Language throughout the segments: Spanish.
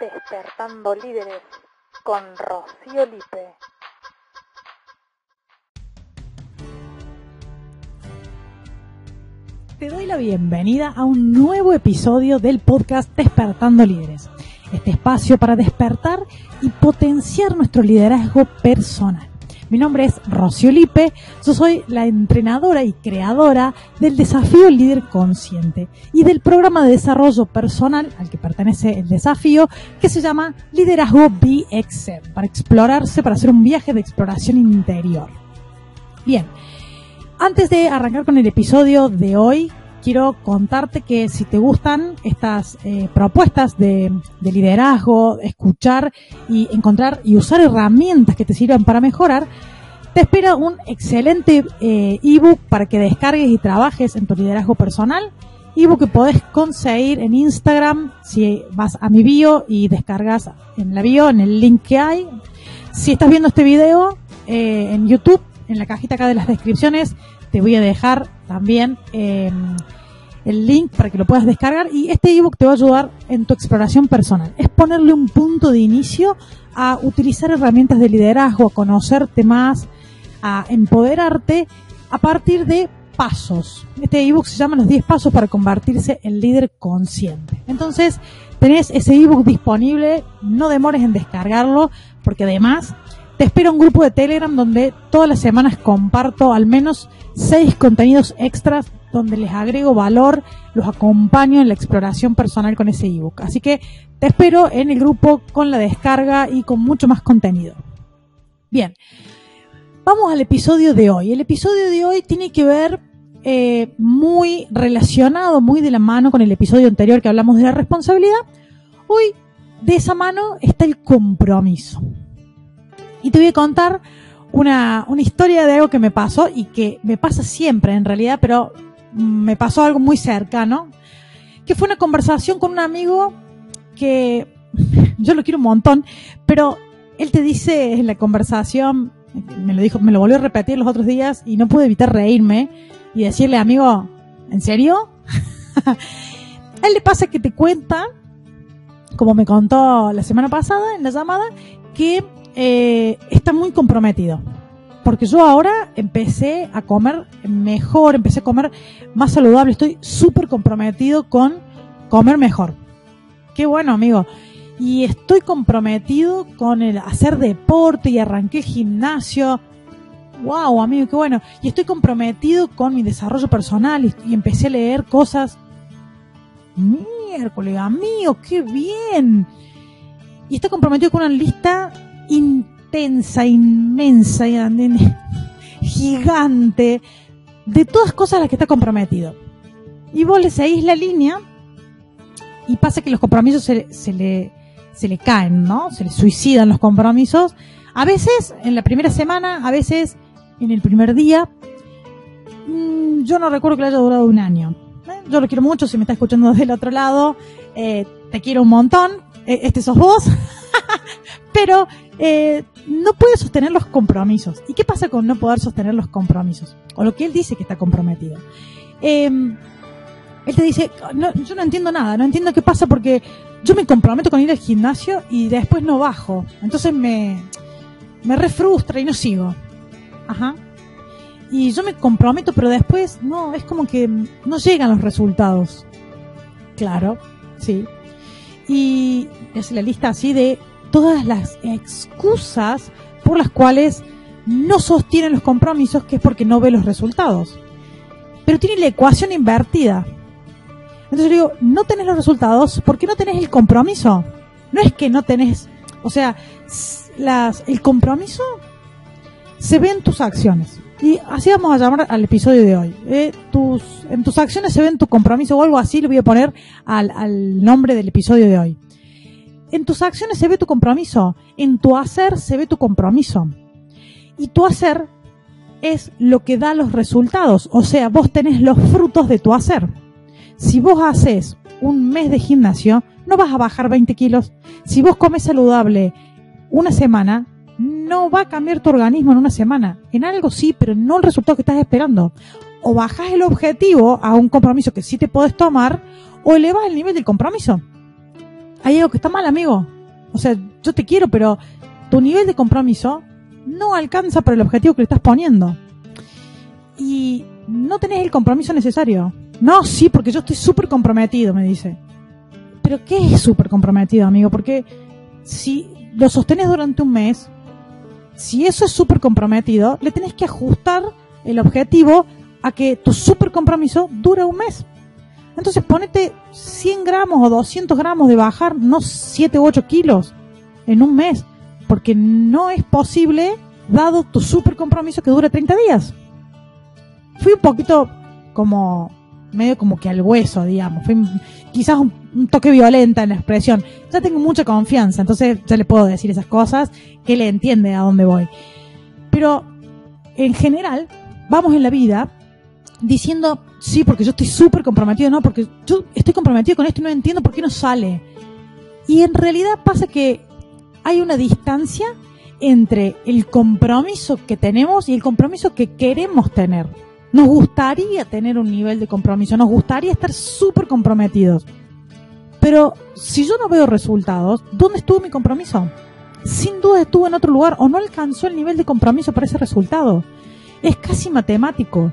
Despertando Líderes con Rocío Lipe. Te doy la bienvenida a un nuevo episodio del podcast Despertando Líderes. Este espacio para despertar y potenciar nuestro liderazgo personal. Mi nombre es Rocío Lipe, yo soy la entrenadora y creadora del desafío Líder Consciente y del programa de desarrollo personal al que pertenece el desafío que se llama Liderazgo BXM, para explorarse, para hacer un viaje de exploración interior. Bien, antes de arrancar con el episodio de hoy, quiero contarte que si te gustan estas eh, propuestas de, de, liderazgo, escuchar y encontrar y usar herramientas que te sirvan para mejorar, te espera un excelente eh, ebook para que descargues y trabajes en tu liderazgo personal. Ebook que podés conseguir en Instagram si vas a mi bio y descargas en la bio, en el link que hay. Si estás viendo este video eh, en YouTube, en la cajita acá de las descripciones, te voy a dejar también eh, el link para que lo puedas descargar y este ebook te va a ayudar en tu exploración personal. Es ponerle un punto de inicio a utilizar herramientas de liderazgo, a conocerte más, a empoderarte a partir de pasos. Este ebook se llama Los 10 pasos para convertirse en líder consciente. Entonces, tenés ese ebook disponible, no demores en descargarlo, porque además te espero un grupo de Telegram donde todas las semanas comparto al menos 6 contenidos extras donde les agrego valor, los acompaño en la exploración personal con ese ebook. Así que te espero en el grupo con la descarga y con mucho más contenido. Bien, vamos al episodio de hoy. El episodio de hoy tiene que ver eh, muy relacionado, muy de la mano con el episodio anterior que hablamos de la responsabilidad. Hoy de esa mano está el compromiso. Y te voy a contar una, una historia de algo que me pasó y que me pasa siempre en realidad, pero me pasó algo muy cercano, que fue una conversación con un amigo que yo lo quiero un montón, pero él te dice en la conversación, me lo dijo, me lo volvió a repetir los otros días y no pude evitar reírme y decirle, amigo, ¿en serio? a él le pasa que te cuenta, como me contó la semana pasada en la llamada, que eh, está muy comprometido porque yo ahora empecé a comer mejor, empecé a comer más saludable, estoy súper comprometido con comer mejor. Qué bueno, amigo. Y estoy comprometido con el hacer deporte y arranqué el gimnasio. Wow, amigo, qué bueno. Y estoy comprometido con mi desarrollo personal y, y empecé a leer cosas. Miércoles, amigo, qué bien. Y estoy comprometido con una lista intensa, inmensa, gigante, de todas cosas a las que está comprometido. Y vos le seguís la línea y pasa que los compromisos se, le, caen, ¿no? Se le suicidan los compromisos. A veces en la primera semana, a veces en el primer día. Mm, yo no recuerdo que le haya durado un año. ¿eh? Yo lo quiero mucho, si me está escuchando del otro lado, eh, te quiero un montón. Eh, este sos vos. Pero eh, no puede sostener los compromisos. ¿Y qué pasa con no poder sostener los compromisos? O lo que él dice que está comprometido. Eh, él te dice, yo no entiendo nada, no entiendo qué pasa porque yo me comprometo con ir al gimnasio y después no bajo. Entonces me, me refrustra y no sigo. Ajá. Y yo me comprometo, pero después no, es como que no llegan los resultados. Claro, sí. Y es la lista así de todas las excusas por las cuales no sostiene los compromisos, que es porque no ve los resultados. Pero tiene la ecuación invertida. Entonces yo digo, no tenés los resultados, ¿por qué no tenés el compromiso? No es que no tenés, o sea, el compromiso se ve en tus acciones. Y así vamos a llamar al episodio de hoy. Eh, en tus acciones se ve tu compromiso o algo así, le voy a poner al nombre del episodio de hoy. En tus acciones se ve tu compromiso, en tu hacer se ve tu compromiso. Y tu hacer es lo que da los resultados, o sea, vos tenés los frutos de tu hacer. Si vos haces un mes de gimnasio, no vas a bajar 20 kilos. Si vos comes saludable una semana, no va a cambiar tu organismo en una semana. En algo sí, pero no el resultado que estás esperando. O bajas el objetivo a un compromiso que sí te podés tomar, o elevas el nivel del compromiso. Hay algo que está mal, amigo. O sea, yo te quiero, pero tu nivel de compromiso no alcanza para el objetivo que le estás poniendo. Y no tenés el compromiso necesario. No, sí, porque yo estoy súper comprometido, me dice. Pero ¿qué es súper comprometido, amigo? Porque si lo sostenes durante un mes, si eso es súper comprometido, le tenés que ajustar el objetivo a que tu súper compromiso dure un mes. Entonces ponete 100 gramos o 200 gramos de bajar, no 7 u 8 kilos en un mes, porque no es posible dado tu súper compromiso que dure 30 días. Fui un poquito como medio como que al hueso, digamos. Fui quizás un, toque violenta en la expresión. Ya tengo mucha confianza, entonces ya le puedo decir esas cosas que le entiende a dónde voy. Pero en general, vamos en la vida diciendo, sí, porque yo estoy súper comprometido, no, porque yo estoy comprometido con esto y no entiendo por qué no sale. Y en realidad pasa que hay una distancia entre el compromiso que tenemos y el compromiso que queremos tener. Nos gustaría tener un nivel de compromiso, nos gustaría estar súper comprometidos. Pero si yo no veo resultados, ¿dónde estuvo mi compromiso? Sin duda estuvo en otro lugar o no alcanzó el nivel de compromiso para ese resultado. Es casi matemático.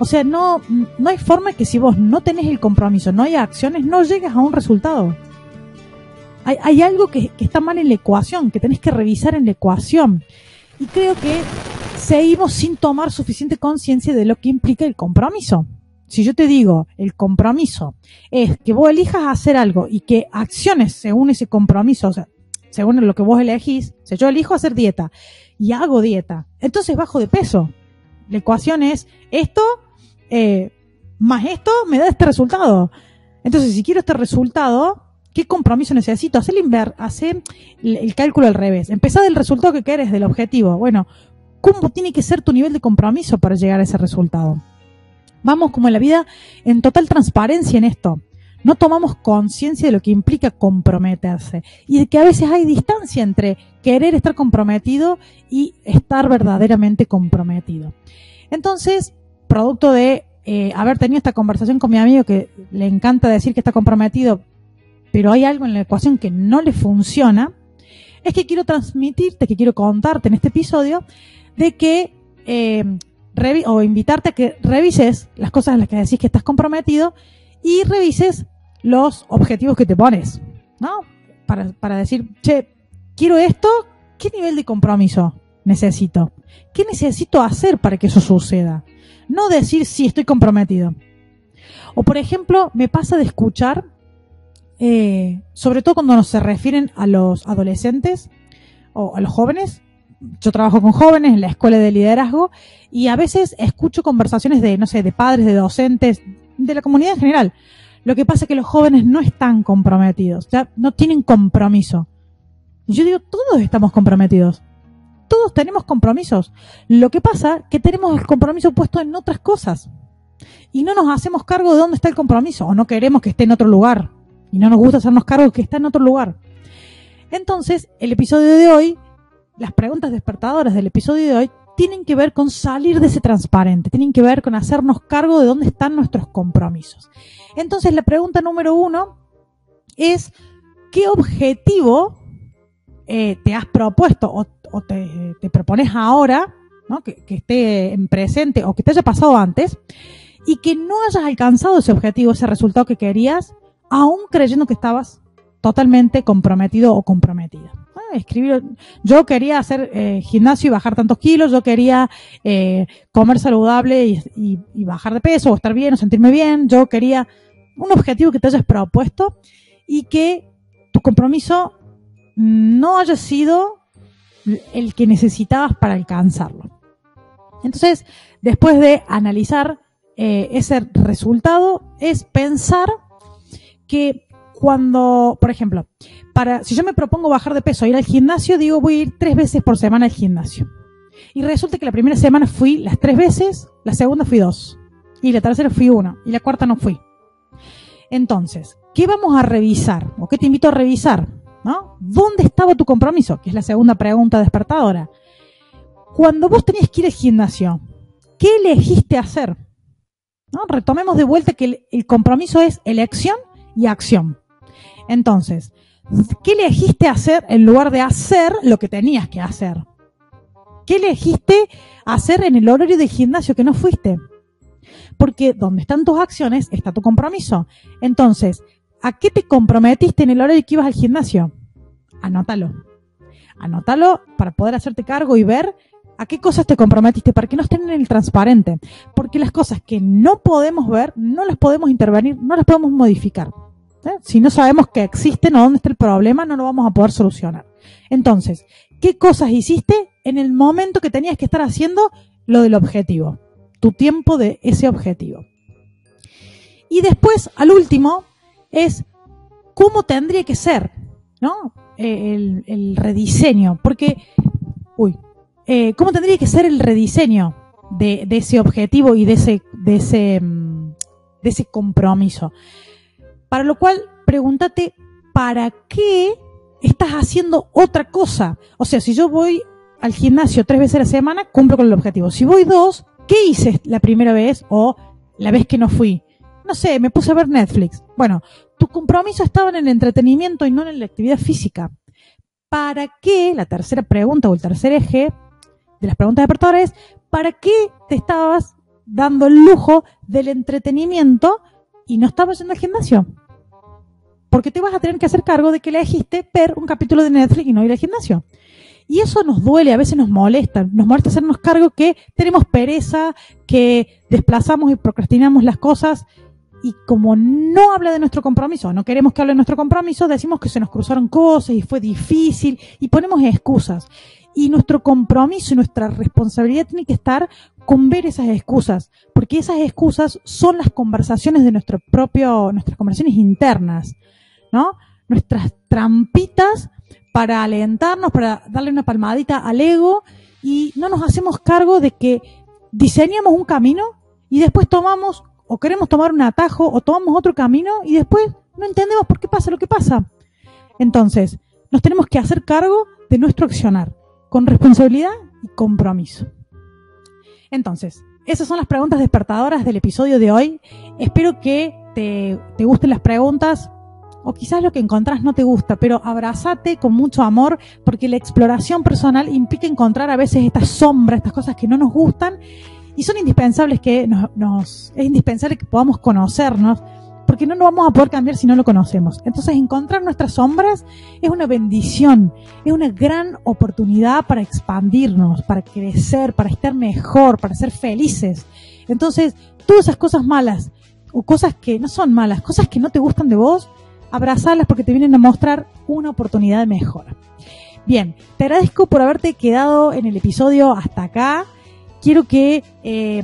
O sea, no, no hay forma que si vos no tenés el compromiso, no hay acciones, no llegues a un resultado. Hay, hay algo que, que está mal en la ecuación, que tenés que revisar en la ecuación. Y creo que seguimos sin tomar suficiente conciencia de lo que implica el compromiso. Si yo te digo, el compromiso es que vos elijas hacer algo y que acciones según ese compromiso, o sea, según lo que vos elegís, si yo elijo hacer dieta y hago dieta, entonces bajo de peso. La ecuación es esto eh, más esto me da este resultado. Entonces, si quiero este resultado, ¿qué compromiso necesito? Hacer el, hacer el, cálculo al revés. Empezar del resultado que quieres, del objetivo. Bueno, ¿cómo tiene que ser tu nivel de compromiso para llegar a ese resultado? Vamos como en la vida en total transparencia en esto. No tomamos conciencia de lo que implica comprometerse y de que a veces hay distancia entre querer estar comprometido y estar verdaderamente comprometido. Entonces, producto de eh, haber tenido esta conversación con mi amigo que le encanta decir que está comprometido, pero hay algo en la ecuación que no le funciona, es que quiero transmitirte, que quiero contarte en este episodio, de que, eh, o invitarte a que revises las cosas en las que decís que estás comprometido y revises los objetivos que te pones, ¿no? Para, para decir, che, quiero esto, ¿qué nivel de compromiso necesito? ¿Qué necesito hacer para que eso suceda? No decir sí, estoy comprometido. O por ejemplo, me pasa de escuchar, eh, sobre todo cuando nos se refieren a los adolescentes o a los jóvenes, yo trabajo con jóvenes en la escuela de liderazgo y a veces escucho conversaciones de, no sé, de padres, de docentes, de la comunidad en general. Lo que pasa es que los jóvenes no están comprometidos, no tienen compromiso. yo digo, todos estamos comprometidos todos tenemos compromisos. Lo que pasa es que tenemos el compromiso puesto en otras cosas. Y no nos hacemos cargo de dónde está el compromiso. O no queremos que esté en otro lugar. Y no nos gusta hacernos cargo de que está en otro lugar. Entonces, el episodio de hoy, las preguntas despertadoras del episodio de hoy, tienen que ver con salir de ese transparente, tienen que ver con hacernos cargo de dónde están nuestros compromisos. Entonces, la pregunta número uno es, ¿qué objetivo eh, te has propuesto o te, propones ahora, ¿no? que, esté en presente o que te haya pasado antes, y que no hayas alcanzado ese objetivo, ese resultado que querías, aún creyendo que estabas totalmente comprometido o comprometida. Ah, escribir, yo quería hacer eh, gimnasio y bajar tantos kilos, yo quería eh, comer saludable y, y, bajar de peso o estar bien o sentirme bien, yo quería un objetivo que te hayas propuesto y que tu compromiso no haya sido el que necesitabas para alcanzarlo. Entonces, después de analizar eh, ese resultado, es pensar que cuando, por ejemplo, para, si yo me propongo bajar de peso, ir al gimnasio, digo voy a ir tres veces por semana al gimnasio. Y resulta que la primera semana fui las tres veces, la segunda fui dos, y la tercera fui una, y la cuarta no fui. Entonces, ¿qué vamos a revisar? ¿O qué te invito a revisar? ¿No? ¿Dónde estaba tu compromiso? Que es la segunda pregunta despertadora. Cuando vos tenías que ir al gimnasio, ¿qué elegiste hacer? ¿No? Retomemos de vuelta que el, compromiso es elección y acción. Entonces, ¿qué elegiste hacer en lugar de hacer lo que tenías que hacer? ¿Qué elegiste hacer en el horario de gimnasio que no fuiste? Porque donde están tus acciones está tu compromiso. Entonces, ¿a qué te comprometiste en el horario que ibas al gimnasio? Anótalo. Anótalo para poder hacerte cargo y ver a qué cosas te comprometiste para que no estén en el transparente. Porque las cosas que no podemos ver, no las podemos intervenir, no las podemos modificar. ¿eh? Si no sabemos que existen o dónde está el problema, no lo vamos a poder solucionar. Entonces, ¿qué cosas hiciste en el momento que tenías que estar haciendo lo del objetivo? Tu tiempo de ese objetivo. Y después, al último, es cómo tendría que ser, ¿no? Eh, el, rediseño. Porque, uy, eh, cómo tendría que ser el rediseño de, ese objetivo y de ese, de ese, mm, de ese compromiso. Para lo cual, pregúntate, ¿para qué estás haciendo otra cosa? O sea, si yo voy al gimnasio tres veces a la semana, cumplo con el objetivo. Si voy dos, ¿qué hice la primera vez o la vez que no fui? No sé, me puse a ver Netflix. Bueno, tu compromiso estaba en el entretenimiento y no en la actividad física. ¿Para qué? La tercera pregunta o el tercer eje de las preguntas de es, ¿para qué te estabas dando el lujo del entretenimiento y no estabas yendo al gimnasio? Porque te vas a tener que hacer cargo de que elegiste ver un capítulo de Netflix y no ir al gimnasio. Y eso nos duele, a veces nos molesta. Nos molesta hacernos cargo que tenemos pereza, que desplazamos y procrastinamos las cosas. Y como no habla de nuestro compromiso, no queremos que hable de nuestro compromiso, decimos que se nos cruzaron cosas y fue difícil y ponemos excusas y nuestro compromiso y nuestra responsabilidad tiene que estar con ver esas excusas, porque esas excusas son las conversaciones de nuestro propio, nuestras conversaciones internas, ¿no? Nuestras trampitas para alentarnos, para darle una palmadita al ego y no nos hacemos cargo de que diseñamos un camino y después tomamos o queremos tomar un atajo o tomamos otro camino y después no entendemos por qué pasa lo que pasa. Entonces, nos tenemos que hacer cargo de nuestro accionar con responsabilidad y compromiso. Entonces, esas son las preguntas despertadoras del episodio de hoy. Espero que te, te gusten las preguntas o quizás lo que encontrás no te gusta, pero abrázate con mucho amor porque la exploración personal implica encontrar a veces estas sombras, estas cosas que no nos gustan y son indispensables que nos, nos es indispensable que podamos conocernos porque no lo vamos a poder cambiar si no lo conocemos. Entonces, encontrar nuestras sombras es una bendición, es una gran oportunidad para expandirnos, para crecer, para estar mejor, para ser felices. Entonces, todas esas cosas malas, o cosas que no son malas, cosas que no te gustan de vos, abrazarlas porque te vienen a mostrar una oportunidad de mejora. Bien, te agradezco por haberte quedado en el episodio hasta acá. Quiero que eh,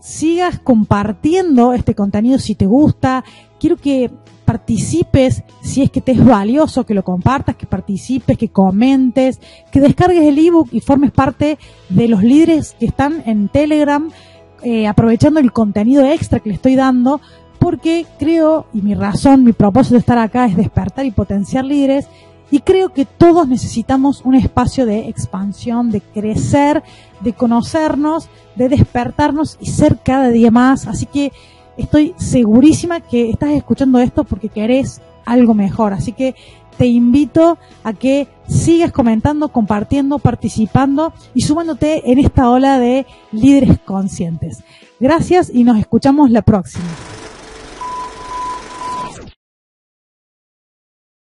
sigas compartiendo este contenido si te gusta. Quiero que participes si es que te es valioso, que lo compartas, que participes, que comentes, que descargues el ebook y formes parte de los líderes que están en Telegram eh, aprovechando el contenido extra que le estoy dando porque creo, y mi razón, mi propósito de estar acá es despertar y potenciar líderes y creo que todos necesitamos un espacio de expansión, de crecer, de conocernos, de despertarnos y ser cada día más. Así que estoy segurísima que estás escuchando esto porque querés algo mejor. Así que te invito a que sigas comentando, compartiendo, participando y sumándote en esta ola de líderes conscientes. Gracias y nos escuchamos la próxima.